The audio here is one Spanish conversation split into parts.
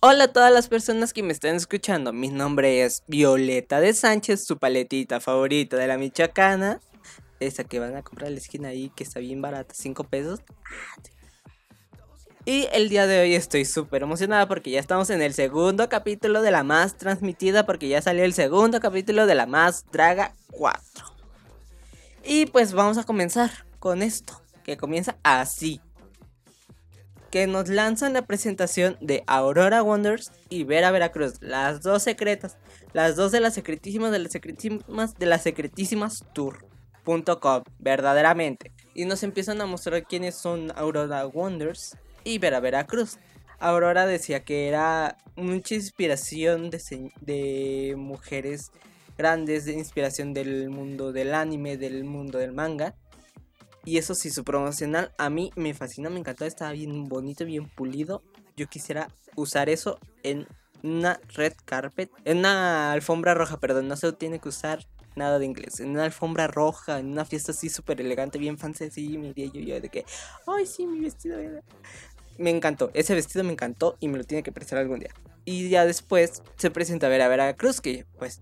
Hola a todas las personas que me están escuchando. Mi nombre es Violeta de Sánchez, su paletita favorita de la Michoacana. Esa que van a comprar en la esquina ahí, que está bien barata, 5 pesos. Y el día de hoy estoy súper emocionada porque ya estamos en el segundo capítulo de la más transmitida, porque ya salió el segundo capítulo de la más Draga 4. Y pues vamos a comenzar con esto, que comienza así. Que nos lanzan la presentación de Aurora Wonders y Vera Veracruz, las dos secretas, las dos de las secretísimas de las secretísimas de las secretísimas tour.com, verdaderamente. Y nos empiezan a mostrar quiénes son Aurora Wonders y Vera Veracruz. Aurora decía que era mucha inspiración de, de, mujeres grandes, de inspiración del mundo del anime, del mundo del manga. Y eso sí, su promocional a mí me fascinó, me encantó, estaba bien bonito, bien pulido. Yo quisiera usar eso en una red carpet, en una alfombra roja, perdón, no se tiene que usar nada de inglés, en una alfombra roja, en una fiesta así súper elegante, bien fancy, así, me diría yo, yo de que, ay, sí, mi vestido me encantó. Ese vestido me encantó y me lo tiene que prestar algún día. Y ya después se presenta a ver a Veracruz, que pues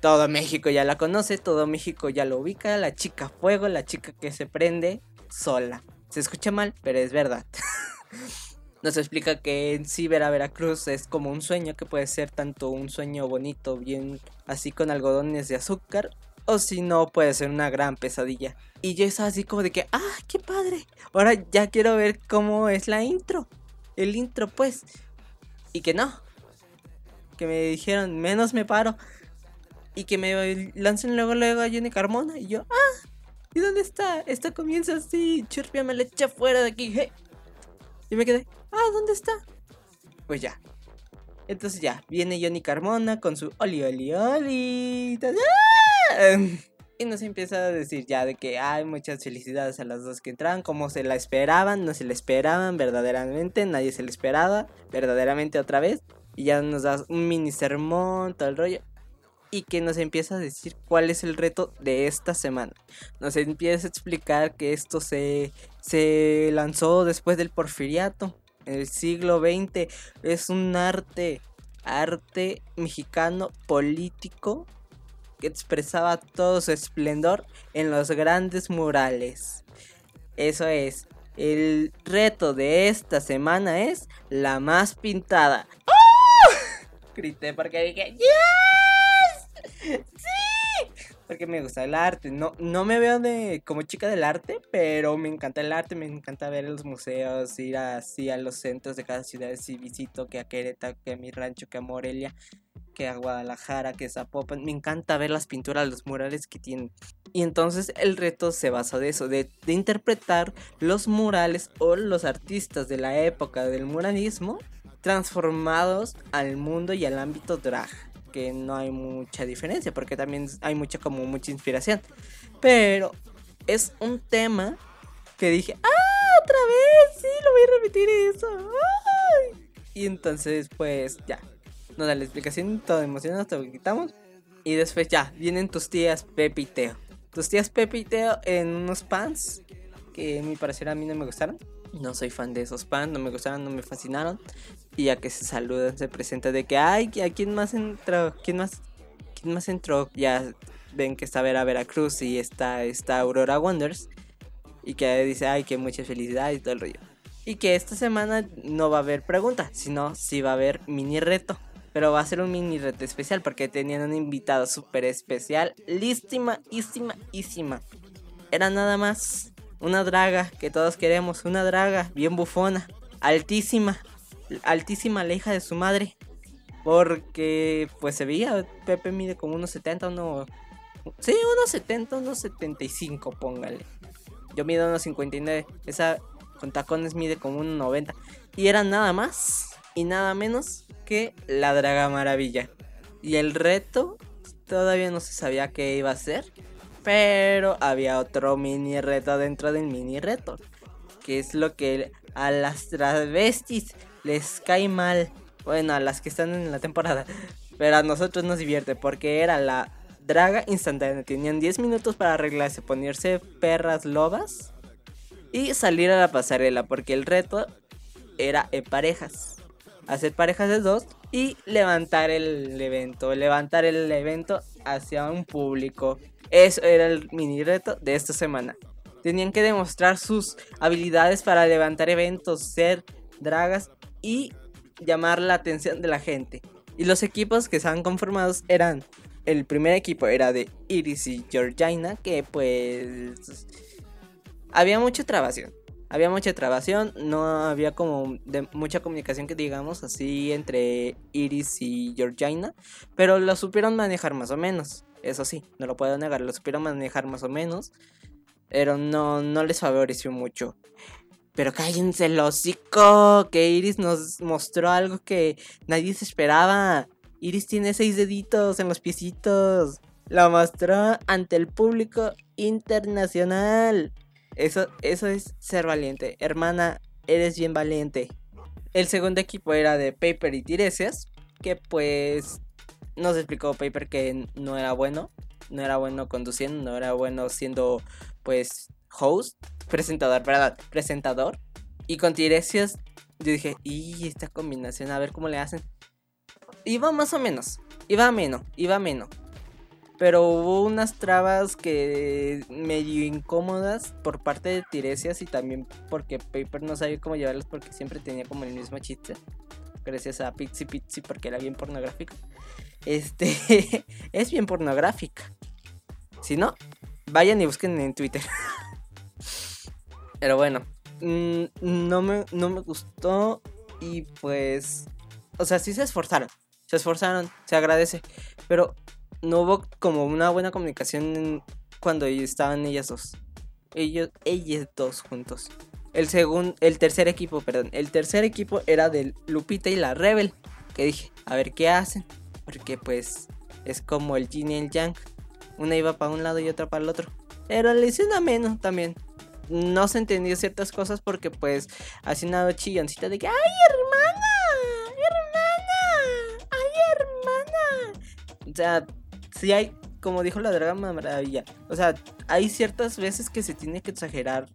todo México ya la conoce, todo México ya lo ubica, la chica fuego, la chica que se prende sola. Se escucha mal, pero es verdad. Nos explica que en sí ver a Veracruz es como un sueño, que puede ser tanto un sueño bonito, bien así con algodones de azúcar, o si no, puede ser una gran pesadilla. Y yo estaba así como de que, ¡ah, qué padre! Ahora ya quiero ver cómo es la intro. El intro, pues. Y que no. Que me dijeron, menos me paro. Y que me lancen luego, luego a Jenny Carmona. Y yo, ¡ah! ¿Y dónde está? Esto comienza así. Churpia me la echa fuera de aquí. Y me quedé, ¡ah! ¿Dónde está? Pues ya. Entonces ya, viene Johnny Carmona con su oli oli oli. Y nos empieza a decir ya de que hay muchas felicidades a las dos que entran, como se la esperaban, no se la esperaban verdaderamente, nadie se la esperaba verdaderamente otra vez. Y ya nos da un mini sermón, todo el rollo. Y que nos empieza a decir cuál es el reto de esta semana. Nos empieza a explicar que esto se, se lanzó después del porfiriato, en el siglo XX. Es un arte, arte mexicano político que expresaba todo su esplendor en los grandes murales. Eso es, el reto de esta semana es la más pintada. ¡Oh! Grité porque dije, ¡Yes! ¡Sí! Porque me gusta el arte. No, no me veo de como chica del arte, pero me encanta el arte, me encanta ver los museos, ir así a los centros de cada ciudad, si visito que a Querétaro, que a mi rancho, que a Morelia que a Guadalajara, que a Zapopan. Me encanta ver las pinturas, los murales que tienen. Y entonces el reto se basa de eso, de, interpretar los murales o los artistas de la época del muralismo transformados al mundo y al ámbito drag. Que no hay mucha diferencia, porque también hay mucha como mucha inspiración. Pero es un tema que dije, ¡ah! Otra vez, sí, lo voy a repetir eso. Y entonces, pues ya, no da la explicación, todo emocionado, lo quitamos. Y después ya, vienen tus tías Pepe y Teo. Tus tías Pepe Teo en unos pants que a mi parecer a mí no me gustaron. No soy fan de esos pants, no me gustaron, no me fascinaron. Y ya que se saludan, se presenta de que, ay, ¿a quién más entró? ¿Quién más, quién más entró? Ya ven que está Vera Veracruz y está, está Aurora Wonders. Y que dice, ay, que mucha felicidad y todo el rollo. Y que esta semana no va a haber pregunta, sino sí va a haber mini reto. Pero va a ser un mini reto especial porque tenían un invitado súper especial. Lístima, ísima, Era nada más una draga que todos queremos. Una draga bien bufona. Altísima. Altísima la hija de su madre. Porque pues se veía. Pepe mide como unos 70, uno... Sí, unos 70, unos 75, póngale. Yo mido unos 59. Esa con tacones mide como unos 90. Y era nada más y nada menos que la Draga Maravilla. Y el reto todavía no se sabía qué iba a ser, pero había otro mini reto dentro del mini reto, que es lo que a las travestis les cae mal. Bueno, a las que están en la temporada, pero a nosotros nos divierte porque era la draga instantánea. Tenían 10 minutos para arreglarse, ponerse perras lobas y salir a la pasarela porque el reto era en parejas hacer parejas de dos y levantar el evento, levantar el evento hacia un público. Eso era el mini reto de esta semana. Tenían que demostrar sus habilidades para levantar eventos, ser dragas y llamar la atención de la gente. Y los equipos que estaban conformados eran el primer equipo era de Iris y Georgina, que pues había mucha trabación. Había mucha trabación, no había como de mucha comunicación que digamos así entre Iris y Georgina, pero lo supieron manejar más o menos. Eso sí, no lo puedo negar, lo supieron manejar más o menos, pero no, no les favoreció mucho. Pero cállense el hocico, que Iris nos mostró algo que nadie se esperaba. Iris tiene seis deditos en los piecitos. Lo mostró ante el público internacional. Eso, eso es ser valiente. Hermana, eres bien valiente. El segundo equipo era de Paper y Tiresias. Que pues nos explicó Paper que no era bueno. No era bueno conduciendo. No era bueno siendo pues host. Presentador, ¿verdad? Presentador. Y con Tiresias yo dije, y esta combinación, a ver cómo le hacen iba más o menos. Iba menos, iba menos. Pero hubo unas trabas que medio incómodas por parte de Tiresias y también porque Paper no sabía cómo llevarlas porque siempre tenía como el mismo chiste. Gracias a Pixie Pixie porque era bien pornográfico. Este es bien pornográfica. Si no, vayan y busquen en Twitter. Pero bueno, mm, no me, no me gustó y pues... O sea, sí se esforzaron se esforzaron, se agradece, pero no hubo como una buena comunicación cuando estaban ellas dos. Ellos, ellas dos juntos. El segundo, el tercer equipo, perdón, el tercer equipo era de Lupita y la Rebel. Que dije, a ver qué hacen. Porque pues es como el Yin y el Yang. Una iba para un lado y otra para el otro. Pero le hicieron menos también. No se entendió ciertas cosas porque pues hacía una chilloncita de que ¡Ay, hermana! O sea, sí hay, como dijo la Draga Maravilla, o sea, hay ciertas veces que se tiene que exagerar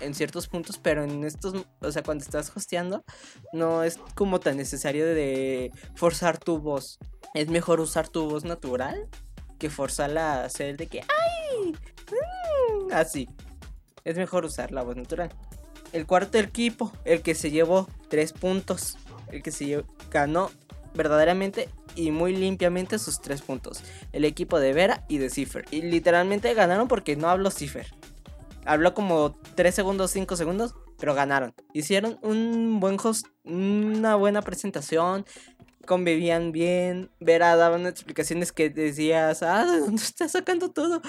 en ciertos puntos, pero en estos, o sea, cuando estás hosteando, no es como tan necesario de forzar tu voz. Es mejor usar tu voz natural que forzarla a hacer de que, ¡ay! Mm", así. Es mejor usar la voz natural. El cuarto equipo, el que se llevó tres puntos, el que se ganó verdaderamente y muy limpiamente sus tres puntos. El equipo de Vera y de Cipher. Y literalmente ganaron porque no habló Cipher. Habló como 3 segundos, 5 segundos, pero ganaron. Hicieron un buen host, una buena presentación. Convivían bien. Vera daba explicaciones que decías, ah, ¿de dónde está sacando todo?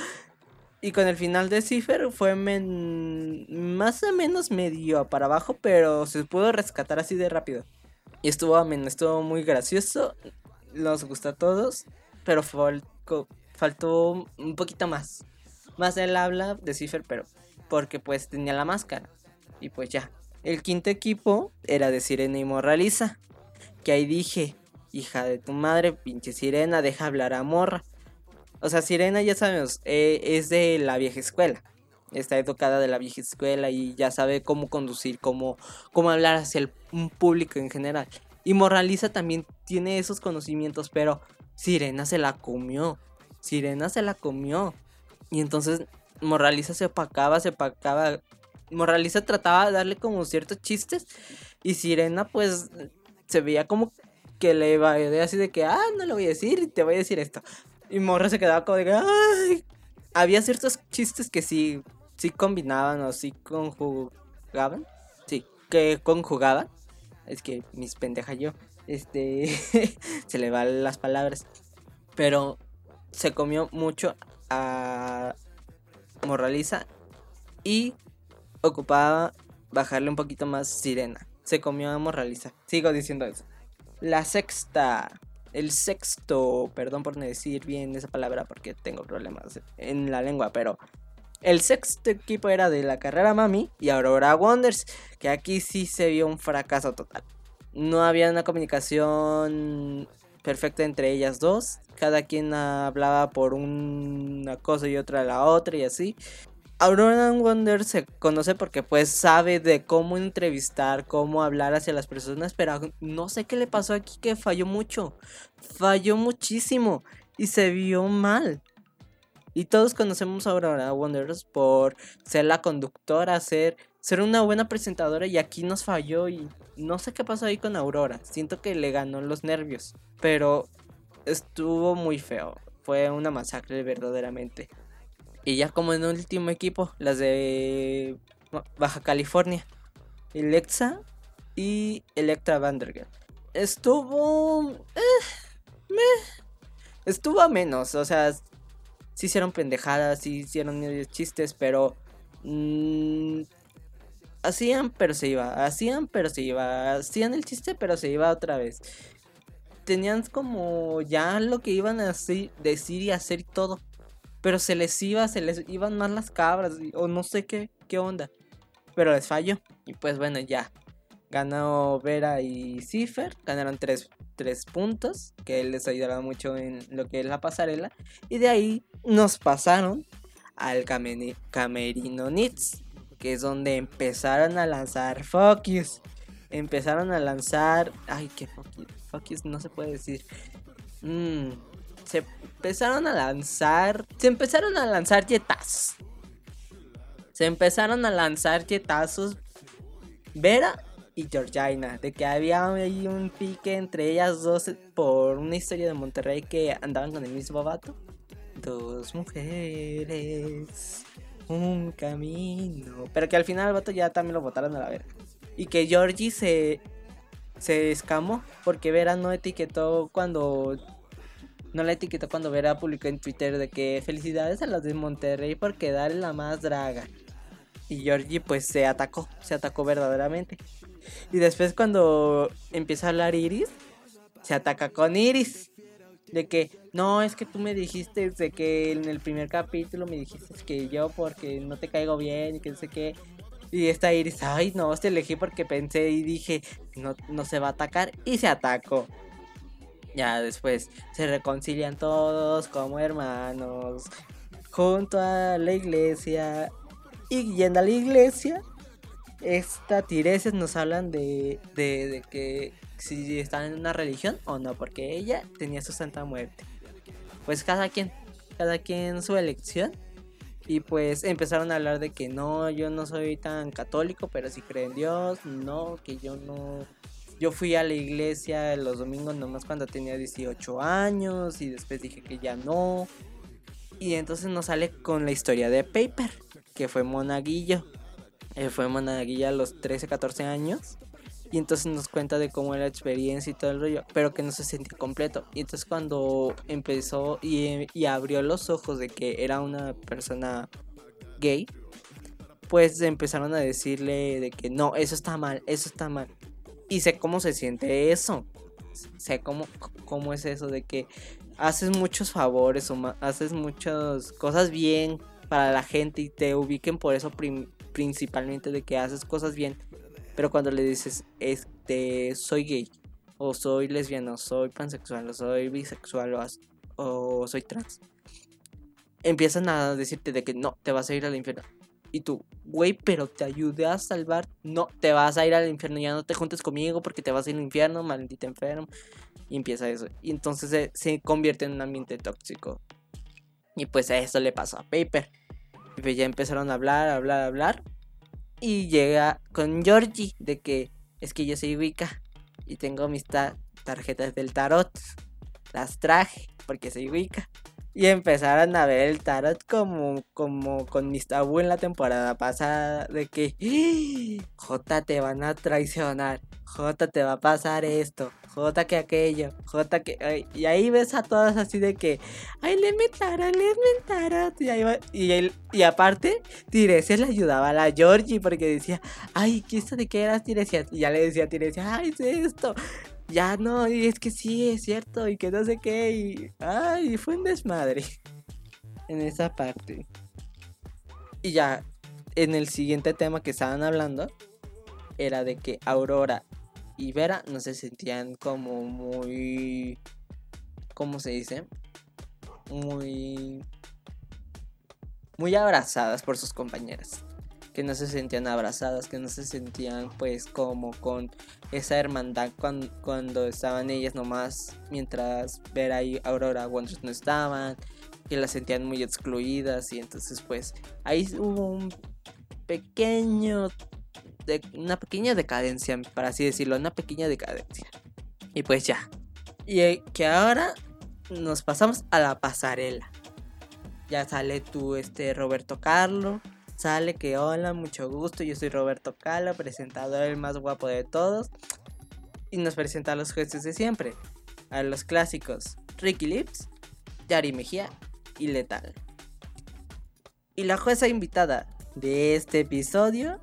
Y con el final de Cipher fue más o menos medio para abajo, pero se pudo rescatar así de rápido. Y estuvo ameno, estuvo muy gracioso nos gustó a todos, pero faltó un poquito más. Más el habla de Cipher, pero porque pues tenía la máscara. Y pues ya. El quinto equipo era de Sirena y Morraliza. Que ahí dije, hija de tu madre, pinche Sirena, deja hablar a Morra. O sea, Sirena ya sabemos, eh, es de la vieja escuela. Está educada de la vieja escuela y ya sabe cómo conducir, cómo, cómo hablar hacia el público en general. Y Moraliza también tiene esos conocimientos, pero Sirena se la comió. Sirena se la comió. Y entonces Moraliza se opacaba, se opacaba. Moraliza trataba de darle como ciertos chistes. Y Sirena pues se veía como que le iba a así de que, ah, no lo voy a decir, te voy a decir esto. Y Morra se quedaba como de ay. Había ciertos chistes que sí, sí combinaban o sí conjugaban. Sí, que conjugaban. Es que mis pendejas yo. Este. se le van las palabras. Pero se comió mucho a Morraliza. Y ocupaba bajarle un poquito más sirena. Se comió a Morraliza. Sigo diciendo eso. La sexta. El sexto. Perdón por no decir bien esa palabra porque tengo problemas en la lengua. Pero el sexto equipo era de la carrera Mami y Aurora Wonders, que aquí sí se vio un fracaso total. No había una comunicación perfecta entre ellas dos. Cada quien hablaba por una cosa y otra la otra y así. Aurora Wonder se conoce porque pues sabe de cómo entrevistar, cómo hablar hacia las personas, pero no sé qué le pasó aquí que falló mucho. Falló muchísimo y se vio mal. Y todos conocemos a Aurora Wonders por ser la conductora, ser, ser una buena presentadora y aquí nos falló y no sé qué pasó ahí con Aurora. Siento que le ganó los nervios, pero estuvo muy feo. Fue una masacre verdaderamente. Y ya como en el último equipo, las de Baja California. Alexa y Electra Vandergeld. Estuvo... Eh, estuvo a menos, o sea, sí hicieron pendejadas, sí hicieron chistes, pero... Mm, hacían, pero se iba. Hacían, pero se iba. Hacían el chiste, pero se iba otra vez. Tenían como ya lo que iban a decir y hacer todo pero se les iba, se les iban más las cabras, o no sé qué, qué onda. Pero les falló. Y pues bueno, ya. Ganó Vera y Cipher. Ganaron tres, puntos. Que les ayudará mucho en lo que es la pasarela. Y de ahí nos pasaron al Camerino Nits. Que es donde empezaron a lanzar Focus. Empezaron a lanzar. Ay, qué Focus. Focus no se puede decir. Mmm se empezaron a lanzar. Se empezaron a lanzar jetazos. Se empezaron a lanzar jetazos. Vera y Georgina. De que había ahí un pique entre ellas dos por una historia de Monterrey que andaban con el mismo vato. Dos mujeres. Un camino. Pero que al final el vato ya también lo botaron a la verga. Y que Georgie se. Se escamó porque Vera no etiquetó cuando no la etiquetó cuando Vera publicó en Twitter de que felicidades a los de Monterrey por quedar la más draga. Y Georgie pues se atacó, se atacó verdaderamente. Y después cuando empieza a hablar Iris, se ataca con Iris. De que, no, es que tú me dijiste de que en el primer capítulo me dijiste que yo porque no te caigo bien y que no sé qué. Y esta Iris, ay no, te elegí porque pensé y dije, no, no se va a atacar. Y se atacó. Ya después se reconcilian todos como hermanos junto a la iglesia. Y yendo a la iglesia, esta Tiresias nos hablan de, de, que si están en una religión o no, porque ella tenía su santa muerte. Pues cada quien, cada quien su elección. Y pues empezaron a hablar de que no, yo no soy tan católico, pero si creo en Dios, no, que yo no yo fui a la iglesia los domingos nomás cuando tenía 18 años y después dije que ya no. Y entonces nos sale con la historia de Paper, que fue monaguillo. Él fue monaguillo a los 13, 14 años. Y entonces nos cuenta de cómo era la experiencia y todo el rollo, pero que no se sentía completo. Y entonces cuando empezó y, y abrió los ojos de que era una persona gay, pues empezaron a decirle de que no, eso está mal, eso está mal y sé cómo se siente eso. Sé cómo, cómo es eso de que haces muchos favores o haces muchas cosas bien para la gente y te ubiquen por eso principalmente de que haces cosas bien. Pero cuando le dices, este, soy gay, o soy lesbiano, soy pansexual, o soy bisexual, o, o soy trans, empiezan a decirte de que no, te vas a ir al infierno. Y tú, güey, pero te ayudé a salvar. No, te vas a ir al infierno. Ya no te juntes conmigo porque te vas a ir al infierno, maldita enfermo. Y empieza eso. Y entonces se, convierte en un ambiente tóxico. Y pues a eso le pasó a Paper. Y pues ya empezaron a hablar, hablar, hablar. Y llega con Georgie de que es que yo soy Wicca. Y tengo mis tarjetas del tarot. Las traje porque soy Wicca y empezaron a ver el tarot como, como con mis tabú en la temporada pasada de que ¡Ah! J te van a traicionar, J te va a pasar esto, J que aquello, J que... y ahí ves a todas así de que, ay, le tarot, le tarot. Y, ahí va, y, y aparte, Tiresias le ayudaba a la Georgie porque decía, ay, ¿qué esto de qué eras Tiresias? Y ya le decía a Tiresias, ay, es esto ya no, y es que sí, es cierto, y que no sé qué, y. Ay, fue un desmadre. En esa parte. Y ya, en el siguiente tema que estaban hablando, era de que Aurora y Vera no se sentían como muy. ¿Cómo se dice? Muy. muy abrazadas por sus compañeras. Que no se sentían abrazadas, que no se sentían pues como con esa hermandad cuando, estaban ellas nomás, mientras ver ahí Aurora Wonders no estaban, que las sentían muy excluidas y entonces pues ahí hubo un pequeño, una pequeña decadencia, para así decirlo, una pequeña decadencia. Y pues ya. Y eh, que ahora nos pasamos a la pasarela. Ya sale tú, este Roberto Carlo. Sale que hola, mucho gusto. Yo soy Roberto Carlo, presentador el más guapo de todos. Y nos presenta a los jueces de siempre. A los clásicos Ricky Lips, Yari Mejía y Letal. Y la jueza invitada de este episodio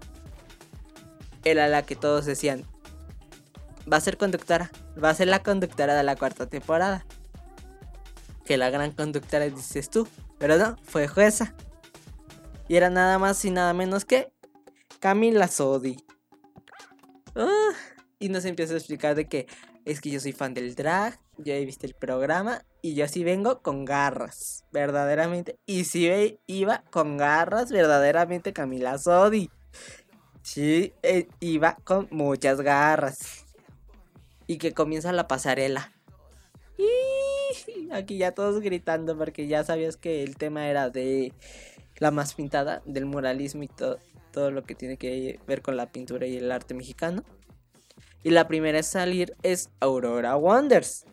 era la que todos decían, va a ser conductora, va a ser la conductora de la cuarta temporada. Que la gran conductora dices tú, pero no, fue jueza. Y era nada más y nada menos que Camila Sodi. Ah, y nos empieza a explicar de que es que yo soy fan del drag, ya he visto el programa y yo sí vengo con garras, verdaderamente. Y sí iba con garras, verdaderamente Camila Sodi. Sí, eh, iba con muchas garras. Y que comienza la pasarela. Y aquí ya todos gritando porque ya sabías que el tema era de la más pintada, del muralismo y todo lo que tiene que ver con la pintura y el arte mexicano. Y la primera en salir es Aurora Wonders,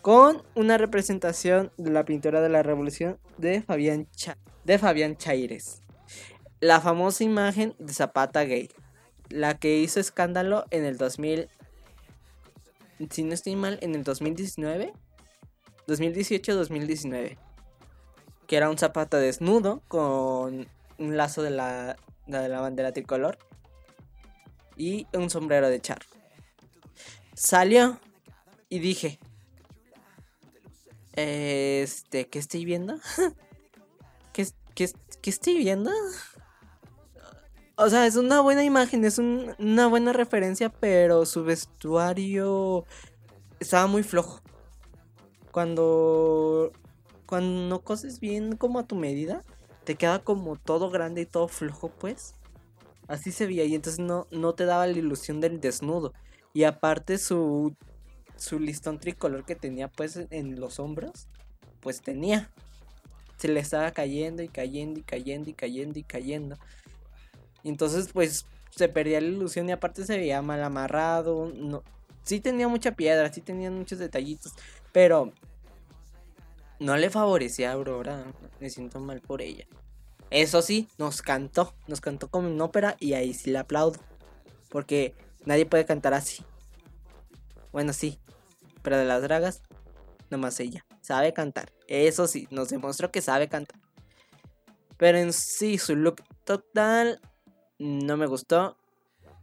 con una representación de la pintura de la revolución de Fabián, de Fabián Chaires. La famosa imagen de Zapata Gay, la que hizo escándalo en el 2000, si no estoy mal, en el 2019, 2018-2019, que era un Zapata desnudo con un lazo de la, de la bandera tricolor y un sombrero de charro. Salió y dije, este, ¿qué estoy viendo? ¿Qué, qué, qué estoy viendo? O sea, es una buena imagen, es una buena referencia, pero su vestuario estaba muy flojo. Cuando, cuando no coses bien como a tu medida, te queda como todo grande y todo flojo, pues. Así se veía y entonces no, no te daba la ilusión del desnudo. Y aparte su, su listón tricolor que tenía pues en los hombros, pues tenía. Se le estaba cayendo y cayendo y cayendo y cayendo y cayendo. Y entonces pues se perdía la ilusión y aparte se veía mal amarrado. No, sí tenía mucha piedra, sí tenía muchos detallitos, pero no le favorecía a Aurora. Me siento mal por ella. Eso sí, nos cantó, nos cantó como en ópera y ahí sí le aplaudo. Porque Nadie puede cantar así. Bueno, sí. Pero de las dragas, nomás ella. Sabe cantar. Eso sí, nos demostró que sabe cantar. Pero en sí, su look total no me gustó.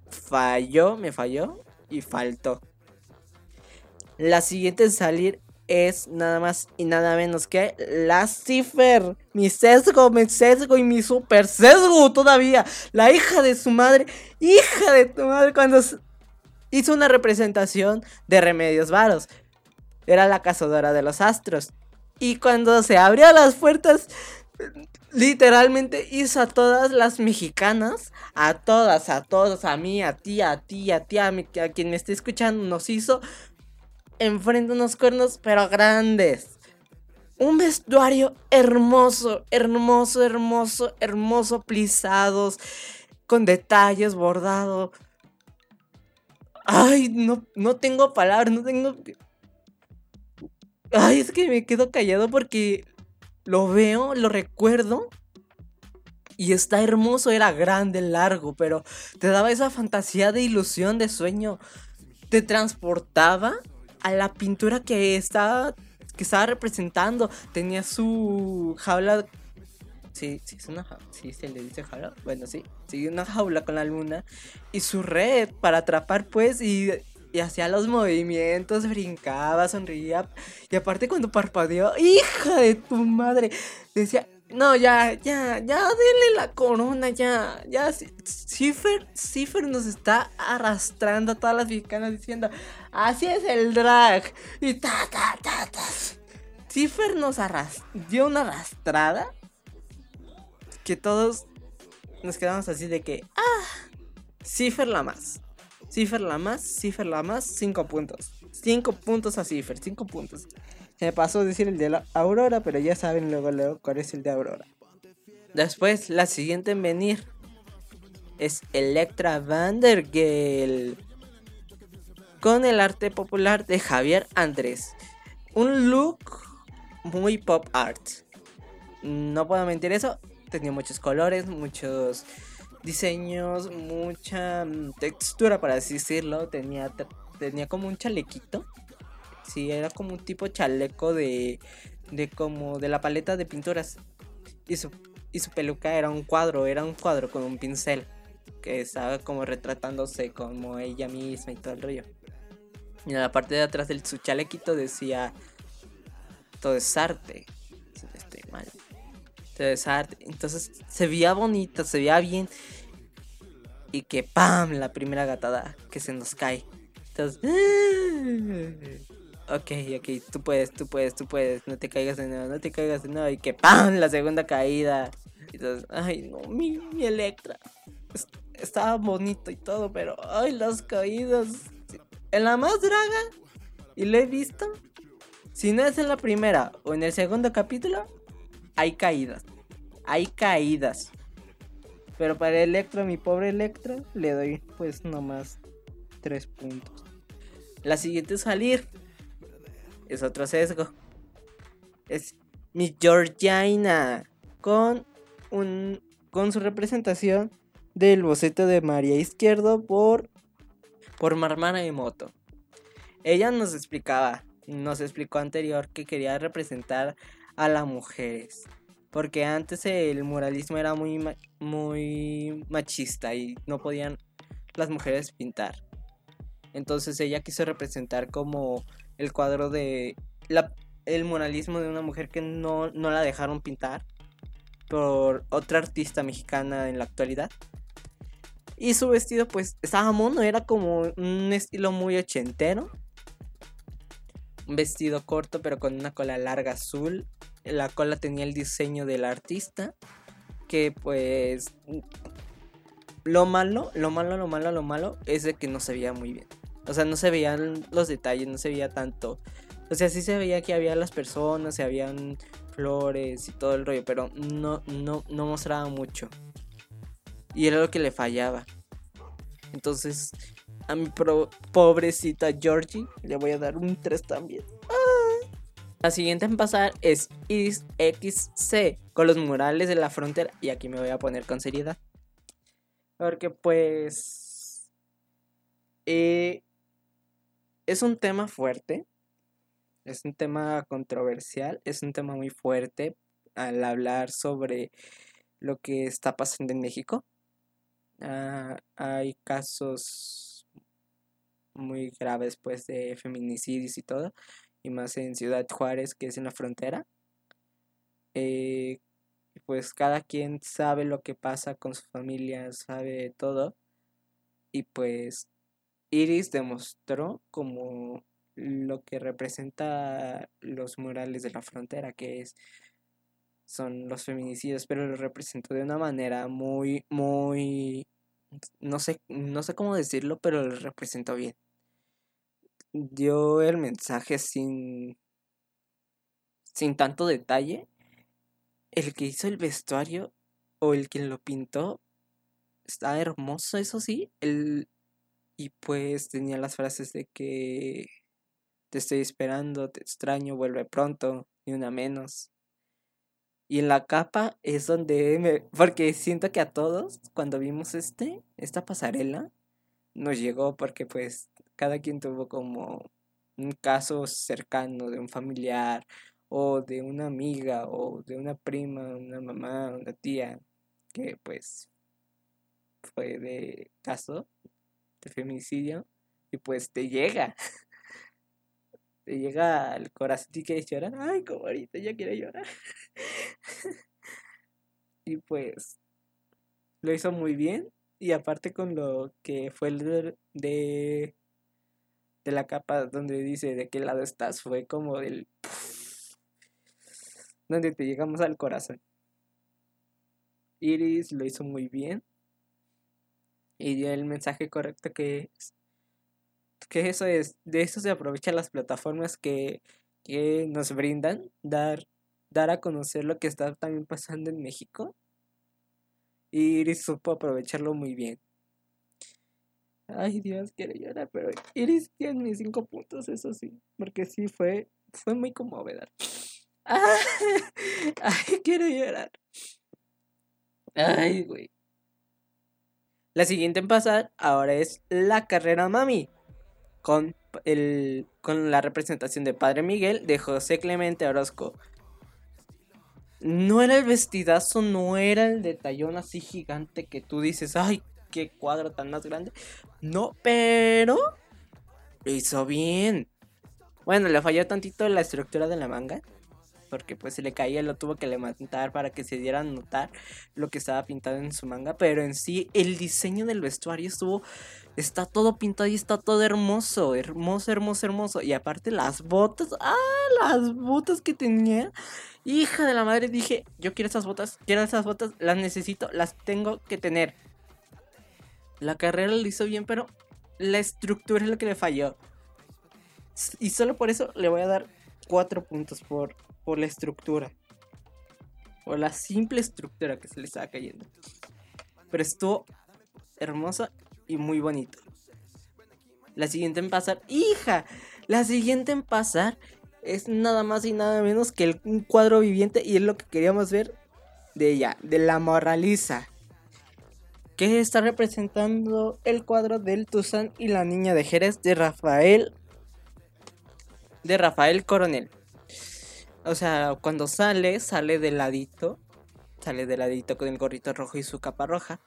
Falló, me falló y faltó. La siguiente en salir es nada más y nada menos que la Cipher. Mi sesgo, mi sesgo y mi super sesgo todavía. La hija de su madre, hija de tu madre, cuando hizo una representación de Remedios Varos. Era la cazadora de los astros. Y cuando se abrió las puertas, literalmente hizo a todas las mexicanas, a todas, a todos, a mí, a ti, a ti, a ti, a, a quien me esté escuchando, nos hizo enfrente unos cuernos, pero grandes. Un vestuario hermoso, hermoso, hermoso, hermoso, plisados, con detalles, bordado. Ay, no, no tengo palabras, no tengo... Ay, es que me quedo callado porque lo veo, lo recuerdo. Y está hermoso, era grande, largo, pero te daba esa fantasía de ilusión, de sueño. Te transportaba a la pintura que estaba, que estaba representando. Tenía su jaula. Sí, sí, es una jaula. Sí, se le dice jaula. Bueno, sí. Sí, una jaula con la luna. Y su red para atrapar, pues. Y, y hacía los movimientos, brincaba, sonreía. Y aparte, cuando parpadeó, ¡hija de tu madre! Decía, no, ya, ya, ya, denle la corona, ya, ya. Cipher, Cipher nos está arrastrando a todas las mexicanas diciendo, así es el drag. Y ta, ta, ta, ta. Cipher nos dio una arrastrada. que todos nos quedamos así de que, ah, Cipher la más. Cipher la más, Cipher la más, 5 puntos. 5 puntos a Cipher, 5 puntos. Se me pasó decir el de la Aurora, pero ya saben luego, luego cuál es el de Aurora. Después, la siguiente en venir es Electra Vandergel. Con el arte popular de Javier Andrés. Un look muy pop art. No puedo mentir eso. Tenía muchos colores, muchos diseños, mucha mm, textura, para así decirlo. Tenía, tenía como un chalequito. Sí, era como un tipo chaleco de, de como de la paleta de pinturas. Y su, y su peluca era un cuadro, era un cuadro con un pincel. Que estaba como retratándose como ella misma y todo el rollo. Y en la parte de atrás de su chalequito decía, todo es arte. Si estoy mal. Todo es arte. Entonces se veía bonita, se veía bien y que ¡pam! La primera gatada que se nos cae. Entonces, ok, ok, tú puedes, tú puedes, tú puedes, no te caigas de nuevo, no te caigas de nuevo y que ¡pam! La segunda caída. Entonces, ay, no, mi, mi Electra. Estaba bonito y todo, pero ay, las caídas. En la más draga, y lo he visto, si no es en la primera o en el segundo capítulo, hay caídas. Hay caídas. Pero para Electro, mi pobre Electro, le doy pues nomás 3 puntos. La siguiente salir es otro sesgo. Es mi Georgina con un con su representación del boceto de María Izquierdo por por Marmara Moto. Ella nos explicaba, nos explicó anterior que quería representar a las mujeres porque antes el muralismo era muy, muy machista y no podían las mujeres pintar. Entonces ella quiso representar como el cuadro de el muralismo de una mujer que no, no la dejaron pintar por otra artista mexicana en la actualidad. Y su vestido pues estaba mono, era como un estilo muy ochentero. Un vestido corto pero con una cola larga azul la cola tenía el diseño del artista. Que pues. Lo malo, lo malo, lo malo, lo malo es de que no se veía muy bien. O sea, no se veían los detalles, no se veía tanto. O sea, sí se veía que había las personas, se habían flores y todo el rollo, pero no, no, no mostraba mucho. Y era lo que le fallaba. Entonces, a mi pobrecita Georgie le voy a dar un 3 también. La siguiente en pasar es XC con los murales de la frontera. Y aquí me voy a poner con seriedad. Porque pues... Eh, es un tema fuerte. Es un tema controversial. Es un tema muy fuerte al hablar sobre lo que está pasando en México. Ah, hay casos muy graves pues de feminicidios y todo y más en Ciudad Juárez, que es en la frontera. Eh, pues cada quien sabe lo que pasa con su familia, sabe todo. Y pues Iris demostró como lo que representa los murales de la frontera, que es son los feminicidios, pero lo representó de una manera muy, muy, no sé, no sé cómo decirlo, pero lo representó bien dio el mensaje sin, sin tanto detalle. El que hizo el vestuario o el que lo pintó está hermoso, eso sí. El, y pues tenía las frases de que te estoy esperando, te extraño, vuelve pronto, ni una menos. Y en la capa es donde me... Porque siento que a todos, cuando vimos este, esta pasarela, nos llegó porque pues cada quien tuvo como un caso cercano de un familiar o de una amiga o de una prima, una mamá, una tía que pues fue de caso de feminicidio y pues te llega te llega al corazón y quieres llorar ay como ahorita ya quiero llorar y pues lo hizo muy bien y aparte con lo que fue el de de la capa donde dice de qué lado estás fue como del donde te llegamos al corazón. Iris lo hizo muy bien. Y dio el mensaje correcto que es. Que eso es. De eso se aprovechan las plataformas que, que nos brindan. Dar, dar a conocer lo que está también pasando en México. Y Iris supo aprovecharlo muy bien. Ay, Dios, quiero llorar, pero Iris tiene mis cinco puntos, eso sí. Porque sí fue, fue muy conmovedor. Ay, quiero llorar. Ay, güey. La siguiente en pasar ahora es la carrera Mami. Con, el, con la representación de Padre Miguel de José Clemente Orozco. No era el vestidazo, no era el detallón así gigante que tú dices, ay, qué cuadro tan más grande. No, pero lo hizo bien. Bueno, le falló tantito la estructura de la manga porque pues se le caía, lo tuvo que levantar para que se diera a notar lo que estaba pintado en su manga, pero en sí el diseño del vestuario estuvo, está todo pintado y está todo hermoso, hermoso, hermoso, hermoso, y aparte las botas, ah, las botas que tenía, hija de la madre, dije, yo quiero esas botas, quiero esas botas, las necesito, las tengo que tener. La carrera lo hizo bien, pero la estructura es lo que le falló. Y solo por eso le voy a dar cuatro puntos por por la estructura. Por la simple estructura que se le estaba cayendo. Pero estuvo hermosa y muy bonito. La siguiente en pasar, hija, la siguiente en pasar es nada más y nada menos que el, un cuadro viviente y es lo que queríamos ver de ella, de la moraliza. Que está representando el cuadro del Tuzán y la niña de Jerez de Rafael de Rafael Coronel. O sea, cuando sale, sale de ladito. Sale de ladito con el gorrito rojo y su capa roja.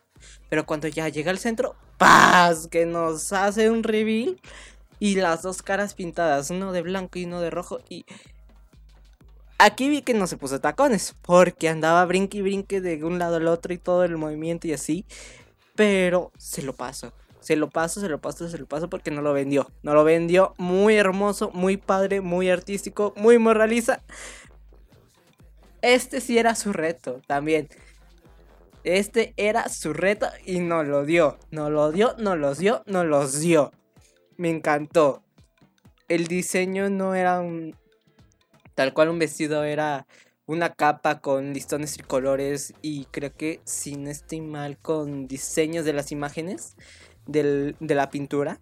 Pero cuando ya llega al centro, ¡paz! Que nos hace un reveal. Y las dos caras pintadas, uno de blanco y uno de rojo. Y aquí vi que no se puso tacones. Porque andaba brinque y brinque de un lado al otro y todo el movimiento y así. Pero se lo paso. Se lo paso, se lo paso, se lo paso porque no lo vendió. No lo vendió muy hermoso, muy padre, muy artístico, muy moraliza. Este sí era su reto también. Este era su reto y no lo dio. No lo dio, no los dio, no los dio. Me encantó. El diseño no era un... Tal cual un vestido era una capa con listones tricolores y creo que si no estoy mal con diseños de las imágenes de la pintura.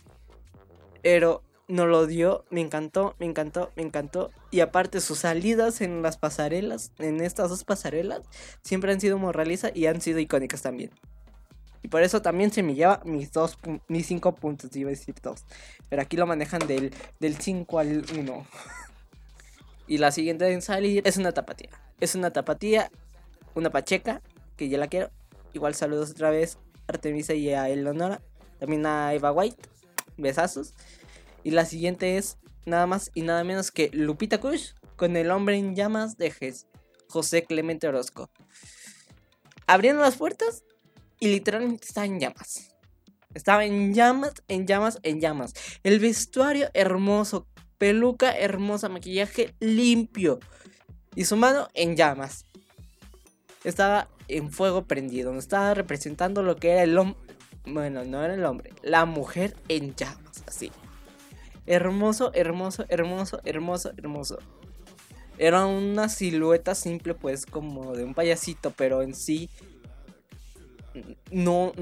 Pero no lo dio, me encantó, me encantó, me encantó. Y aparte sus salidas en las pasarelas, en estas dos pasarelas, siempre han sido moraliza y han sido icónicas también. Y por eso también se me lleva mis dos, mis cinco puntos, iba a decir dos. Pero aquí lo manejan del, del 5 al 1. y la siguiente en salir es una tapatía. Es una tapatía, una pacheca, que ya la quiero. Igual saludos otra vez a Artemisa y a Eleonora. También a Eva White. Besazos. Y la siguiente es nada más y nada menos que Lupita Kush con el hombre en llamas de José Clemente Orozco. Abriendo las puertas y literalmente estaba en llamas. Estaba en llamas, en llamas, en llamas. El vestuario hermoso, peluca hermosa, maquillaje limpio. Y su mano en llamas. Estaba en fuego prendido. Estaba representando lo que era el, bueno, no era el hombre. La mujer en llamas, así. Hermoso, hermoso, hermoso, hermoso, hermoso. Era una silueta simple, pues, como de un payasito, pero en sí no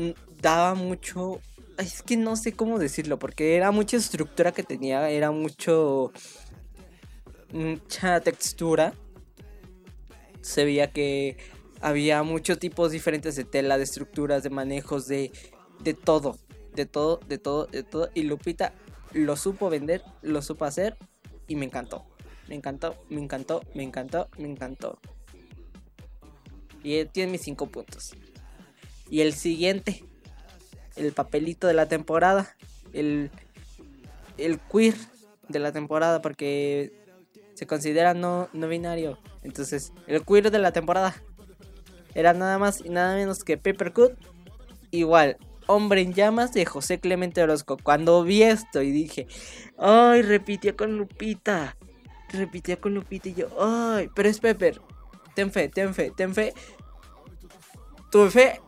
daba mucho. Es que no sé cómo decirlo, porque era mucha estructura que tenía, era mucho. mucha textura. Se veía que había muchos tipos diferentes de tela, de estructuras, de manejos, de de todo, de todo, de todo, de todo. Y Lupita lo supo vender, lo supo hacer y me encantó. Me encantó, me encantó, me encantó, me encantó. Y tiene mis cinco puntos. Y el siguiente, el papelito de la temporada, el, el queer de la temporada, porque se considera no, no binario. Entonces, el queer de la temporada era nada más y nada menos que Papercut. Igual, Hombre en Llamas de José Clemente Orozco. Cuando vi esto y dije, ay, repitió con Lupita. Repitió con Lupita y yo, ay, pero es Pepper. Ten fe, ten fe, ten fe. tuve fe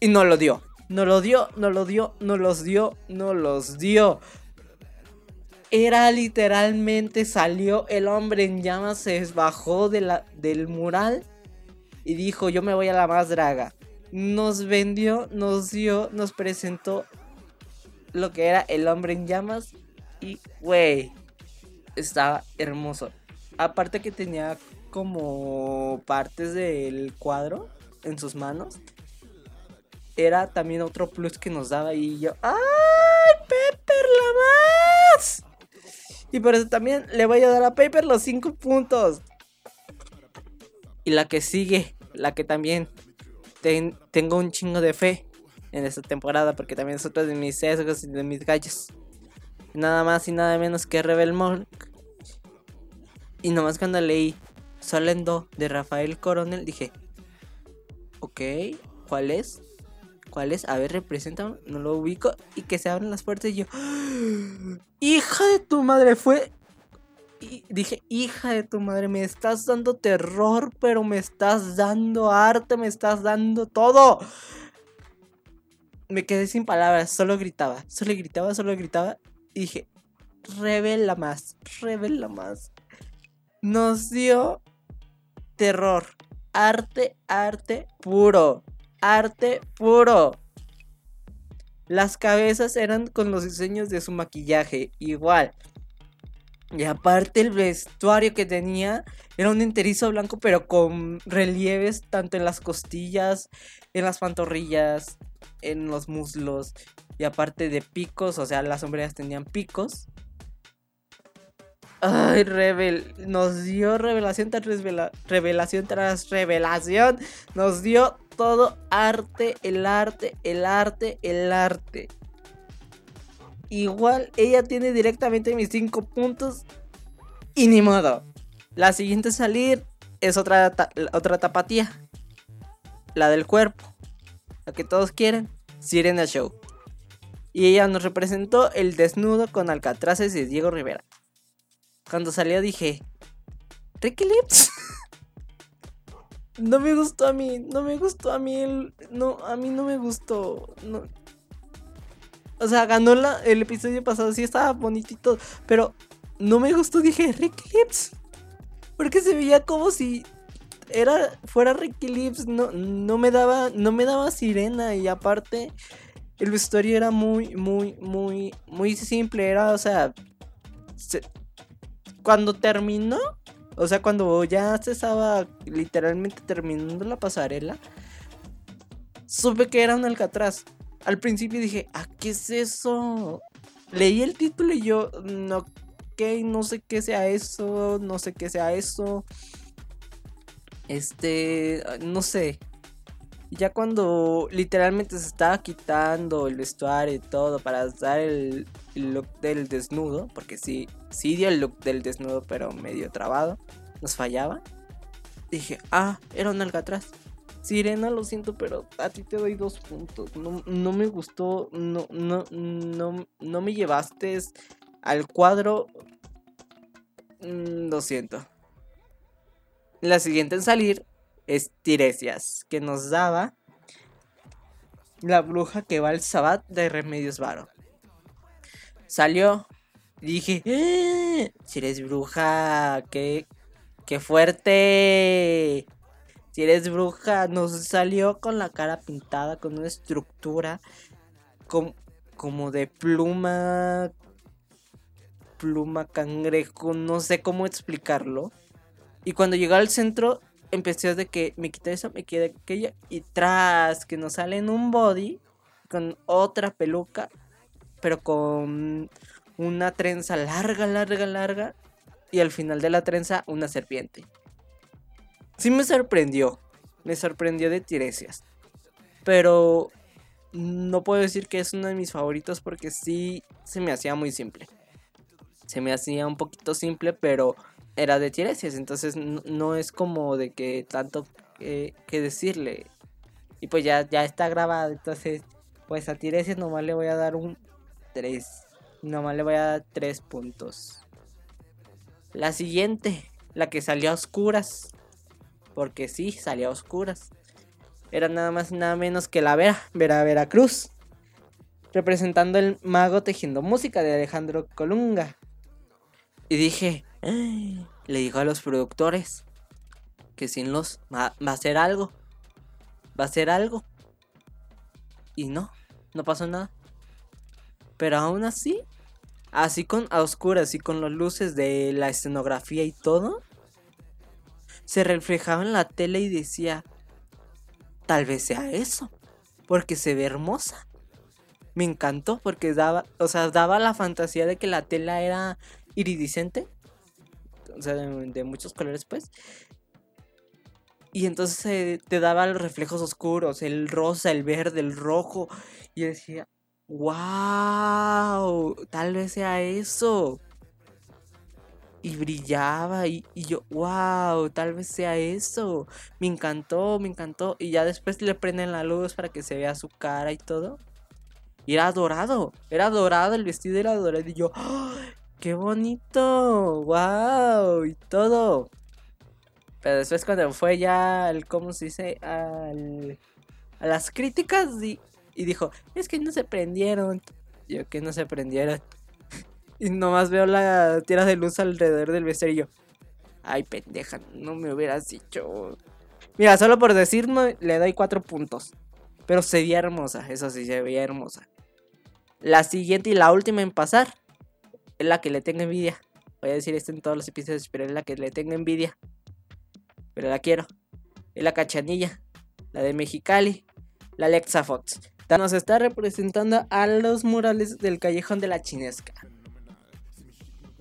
y no lo dio. No lo dio, no lo dio, no los dio, no los dio. Era literalmente, salió el hombre en llamas, se bajó del mural y dijo, yo me voy a la más draga. Nos vendió, nos dio, nos presentó lo que era el hombre en llamas y, güey, estaba hermoso. Aparte que tenía como partes del cuadro en sus manos. Era también otro plus que nos daba y yo, ¡ay, Pepper la más! Y por eso también le voy a dar a Pepper los 5 puntos. Y la que sigue, la que también tengo un chingo de fe en esta temporada, porque también es otra de mis sesgos y de mis gallos. Nada más y nada menos que Rebel Monk. Y nomás cuando leí Solendo de Rafael Coronel dije, ok, ¿cuál es? ¿Cuál es? A ver, representa, no lo ubico. Y que se abren las puertas y yo, hija de tu madre, fue... Dije, hija de tu madre, me estás dando terror, pero me estás dando arte, me estás dando todo. Me quedé sin palabras, solo gritaba, solo gritaba, solo gritaba. Dije, revela más, revela más. Nos dio terror. Arte, arte puro. Arte puro. Las cabezas eran con los diseños de su maquillaje, igual. Y aparte el vestuario que tenía era un enterizo blanco pero con relieves tanto en las costillas, en las pantorrillas, en los muslos y aparte de picos, o sea, las sombreras tenían picos. Ay, Rebel, nos dio revelación tras revelación tras revelación. Nos dio todo arte, el arte, el arte, el arte. Igual ella tiene directamente mis 5 puntos. Y ni modo. La siguiente salir es otra, otra tapatía. La del cuerpo. La que todos quieren. Sirena Show. Y ella nos representó el desnudo con alcatraces de Diego Rivera. Cuando salió dije, Ricky Lips. no me gustó a mí, no me gustó a mí, el, no, a mí no me gustó. No. O sea, ganó la, el episodio pasado, sí estaba bonitito, pero no me gustó, dije, Ricky Lips. Porque se veía como si era fuera Ricky Lips, no, no me daba, no me daba sirena y aparte el vestuario era muy, muy, muy, muy simple, era, o sea, cuando terminó, o sea, cuando ya se estaba literalmente terminando la pasarela, supe que era un Alcatraz. Al principio dije, ¿a qué es eso? Leí el título y yo, no, ok, no sé qué sea eso, no sé qué sea eso. Este, no sé. Ya cuando literalmente se estaba quitando el vestuario y todo para dar el, look del desnudo, porque sí, sí dio el look del desnudo, pero medio trabado, nos fallaba. Dije, ah, era un alcatraz. Sirena, lo siento, pero a ti te doy dos puntos. No, no me gustó, no, no, no, no me llevaste al cuadro. Mm, lo siento. La siguiente en salir es Tiresias, que nos daba la bruja que va al Sabbat de Remedios Varo. Salió dije, ¡Eh! si eres bruja, qué, qué fuerte. Si eres bruja, nos salió con la cara pintada, con una estructura como de pluma, pluma cangrejo, no sé cómo explicarlo. Y cuando llegó al centro, empecé de que me quité eso, me quedé aquella. Y tras que nos sale en un body con otra peluca, pero con una trenza larga, larga, larga. Y al final de la trenza, una serpiente. Sí me sorprendió. Me sorprendió de Tiresias. Pero no puedo decir que es uno de mis favoritos porque sí se me hacía muy simple. Se me hacía un poquito simple, pero era de Tiresias, entonces no, es como de que tanto que decirle. Y pues ya, ya está grabado, entonces pues a Tiresias nomás le voy a dar un 3. Nomás le voy a dar 3 puntos. La siguiente, la que salió a oscuras. Porque sí, salió a oscuras. era nada más y nada menos que la Vera, Vera Veracruz, representando el mago tejiendo música de Alejandro Colunga. Y dije, "Ay", le dijo a los productores que sin los va, va a hacer algo, va a hacer algo. Y no, no pasó nada. Pero aún así, así con a oscuras y con las luces de la escenografía y todo, se reflejaba en la tele y decía, tal vez sea eso, porque se ve hermosa. Me encantó porque daba, o sea, daba la fantasía de que la tela era iridiscente, o sea, de, muchos colores pues. Y entonces eh, te daba los reflejos oscuros, el rosa, el verde, el rojo. Y decía, wow, tal vez sea eso. Y brillaba y, y yo, wow, tal vez sea eso. Me encantó, me encantó. Y ya después le prenden la luz para que se vea su cara y todo. Y era dorado, era dorado, el vestido era dorado. Y yo, ¡ay, ¡qué bonito! ¡Wow! Y todo. Pero después cuando fue ya al, ¿cómo se dice? Al, a las críticas y, y dijo, es que no se prendieron. Yo que no se prendieron. Y nomás veo la tira de luz alrededor del vestuario ay pendeja, no me hubieras dicho. Mira, solo por decirme le doy cuatro puntos. Pero se veía hermosa, eso sí, se veía hermosa. La siguiente y la última en pasar es la que le tengo envidia. Voy a decir esto en todos los episodios, pero es la que le tengo envidia. Pero la quiero. Es la cachanilla. La de Mexicali. La Alexa Fox. Nos está representando a los murales del callejón de la chinesca.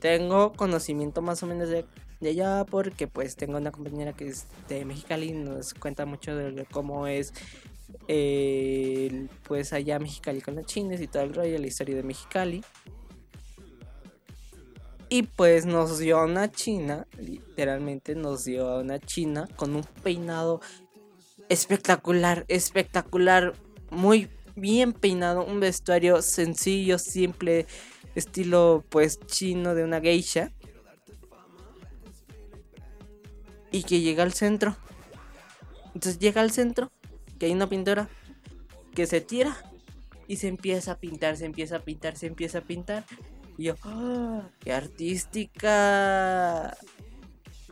Tengo conocimiento más o menos de, de allá porque pues tengo una compañera que es de Mexicali y nos cuenta mucho de cómo es pues allá Mexicali con los chines y todo el rollo, la historia de Mexicali. Y pues nos dio a una china, literalmente nos dio a una china con un peinado espectacular, espectacular, muy bien peinado, un vestuario sencillo, simple, estilo pues chino de una geisha. Y que llega al centro. Entonces llega al centro, que hay una pintora que se tira y se empieza a pintar, se empieza a pintar, se empieza a pintar. Y yo, ¡ah! ¡Qué artística!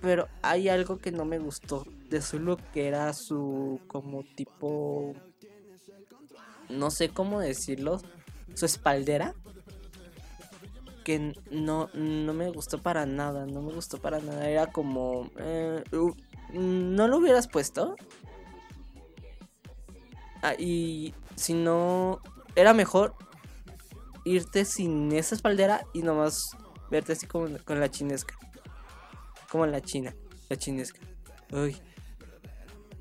Pero hay algo que no me gustó de su que era su como tipo... No sé cómo decirlo. Su espaldera. Que no, no me gustó para nada. No me gustó para nada. Era como... eh, ¿No lo hubieras puesto? Ah, y si no... Era mejor irte sin esa espaldera y nomás verte así como con la chinesca. Como la china, la chinesca. Uy.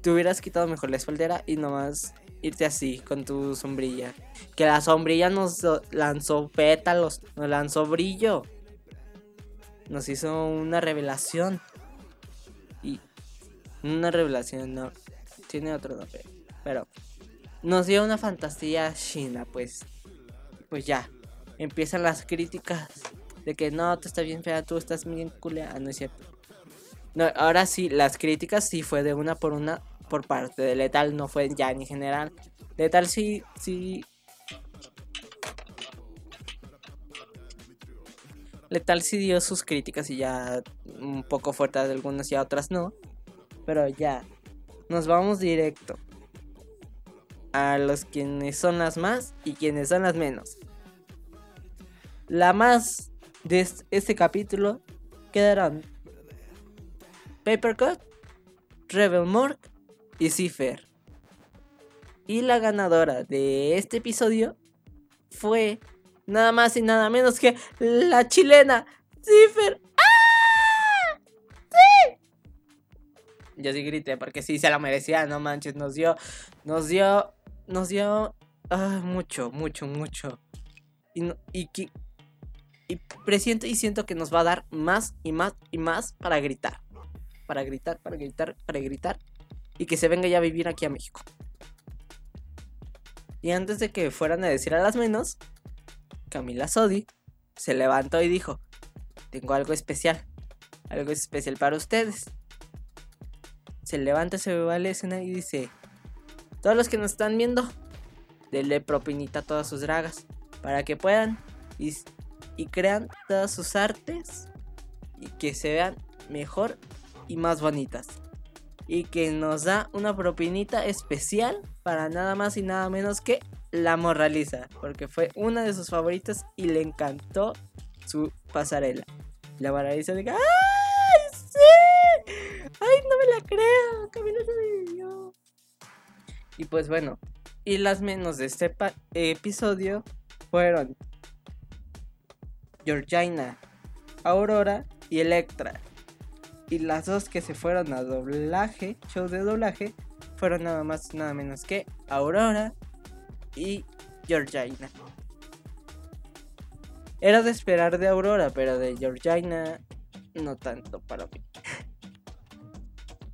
Te hubieras quitado mejor la espaldera y nomás irte así con tu sombrilla. Que la sombrilla nos lanzó pétalos, nos lanzó brillo. Nos hizo una revelación. Y una revelación, no. Tiene otro nombre. Pero nos dio una fantasía china, pues pues ya, empiezan las críticas de que no, tú estás bien fea, tú estás bien culea. Ah, no es cierto. No, ahora sí, las críticas sí fue de una por una por parte de Letal, no fue ya en general. Letal sí, sí. Letal sí dio sus críticas y ya un poco fuertes de algunas y a otras no. Pero ya, nos vamos directo a los quienes son las más y quienes son las menos. La más de este capítulo quedarán Papercut, Rebel Morg y Cipher. Y la ganadora de este episodio fue nada más y nada menos que la chilena Cipher. ¡Ah! ¡Sí! Yo sí grité porque sí se la merecía, no manches, nos dio, nos dio, nos dio ah, mucho, mucho, mucho. Y, y, que- y presiento y siento que nos va a dar más y más y más para gritar. Para gritar, para gritar, para gritar. Y que se venga ya a vivir aquí a México. Y antes de que fueran a decir a las menos, Camila Sodi se levantó y dijo, tengo algo especial. Algo especial para ustedes. Se levanta, se va a la escena y dice, todos los que nos están viendo, denle propinita a todas sus dragas para que puedan y, y crean todas sus artes y que se vean mejor y más bonitas. Y que nos da una propinita especial para nada más y nada menos que la morraliza. Porque fue una de sus favoritas y le encantó su pasarela. La morraliza de ¡Ay, sí! ¡Ay, no me la creo! Camila se me Y pues bueno, y las menos de este episodio fueron Georgina, Aurora y Electra. Y las dos que se fueron a doblaje, show de doblaje, fueron nada más nada menos que Aurora y Georgina. Era de esperar de Aurora, pero de Georgina no tanto para mí.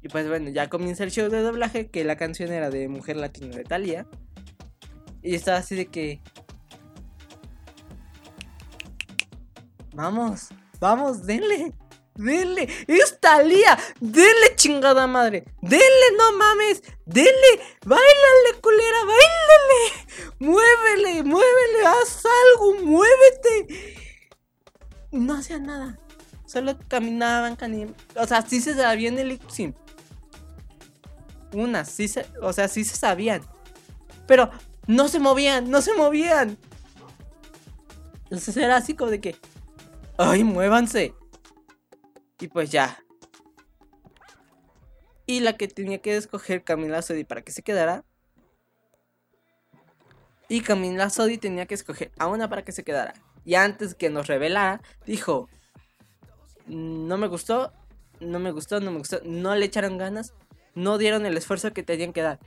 Y pues bueno, ya comienza el show de doblaje, que la canción era de Mujer Latina de Talia. Y estaba así de que... Vamos, vamos, denle. Denle, es Talía, denle chingada madre, denle, no mames, denle, bailale culera, bailale, muévele, muévele, haz algo, muévete. No hacía nada, solo caminaban, o sea, sí se sabían el lip Unas, sí se, o sea, sí se sabían, pero no se movían, no se movían. Entonces era así como de que, ay, muévanse. Y pues ya. Y la que tenía que escoger Camila Sodi para que se quedara. Y Camila Sodi tenía que escoger a una para que se quedara. Y antes que nos revelara, dijo: No me gustó, no me gustó, no me gustó. No le echaron ganas, no dieron el esfuerzo que tenían que dar.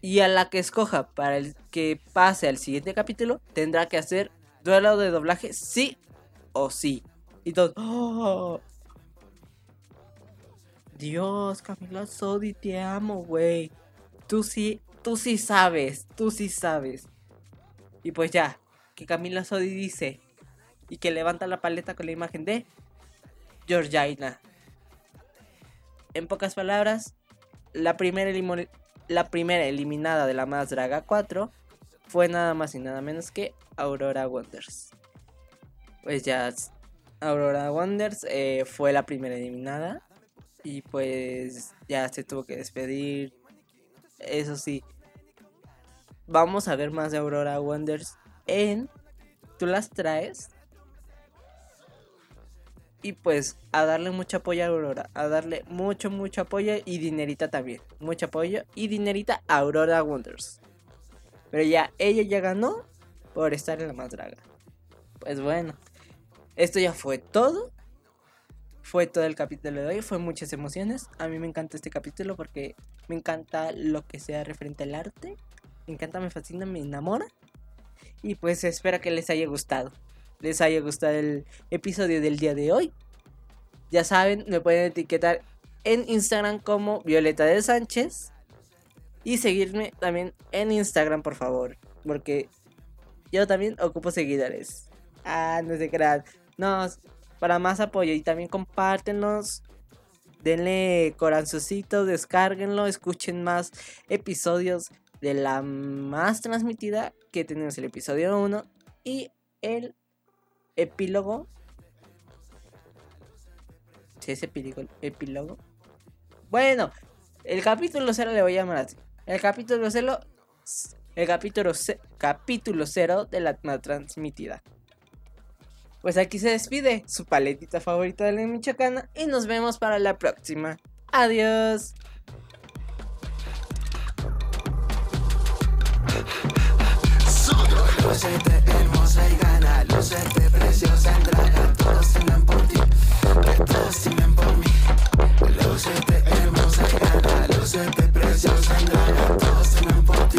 Y a la que escoja para el que pase al siguiente capítulo, tendrá que hacer duelo de doblaje sí o sí. Y todo. ¡Oh! Dios, Camila Sodi, te amo, güey. Tú sí, tú sí sabes, tú sí sabes. Y pues ya, que Camila Sodi dice y que levanta la paleta con la imagen de Georgina. En pocas palabras, la primera, la primera eliminada de la más draga 4 fue nada más y nada menos que Aurora Wonders. Pues ya, Aurora Wonders eh, fue la primera eliminada. Y pues ya se tuvo que despedir. Eso sí. Vamos a ver más de Aurora Wonders en Tú las traes. Y pues a darle mucho apoyo a Aurora. A darle mucho, mucho apoyo y dinerita también. Mucho apoyo y dinerita a Aurora Wonders. Pero ya, ella ya ganó por estar en la más draga. Pues bueno. Esto ya fue todo fue todo el capítulo de hoy, fue muchas emociones. A mí me encanta este capítulo porque me encanta lo que sea referente al arte. Me encanta, me fascina, me enamora. Y pues espero que les haya gustado. Les haya gustado el episodio del día de hoy. Ya saben, me pueden etiquetar en Instagram como Violeta de Sánchez. Y seguirme también en Instagram, por favor. Porque yo también ocupo seguidores. Ah, no se crean. No, para más apoyo. Y también compártenos. Denle corazoncito, descárguenlo, escuchen más episodios de la más transmitida que tenemos el episodio 1 y el epílogo. ¿Sí es epílogo? epílogo? Bueno, el capítulo 0 le voy a llamar así. El capítulo 0 el capítulo, capítulo 0 de la transmitida. Pues aquí se despide su paletita favorita de la Michoacana y nos vemos para la próxima. Adiós. Lucete hermosa y gana, lucete preciosa, draga, todos tiemblan por ti, que todos tiemblan por mí. Lucete hermosa y gana, lucete preciosa, draga, todos tiemblan por ti.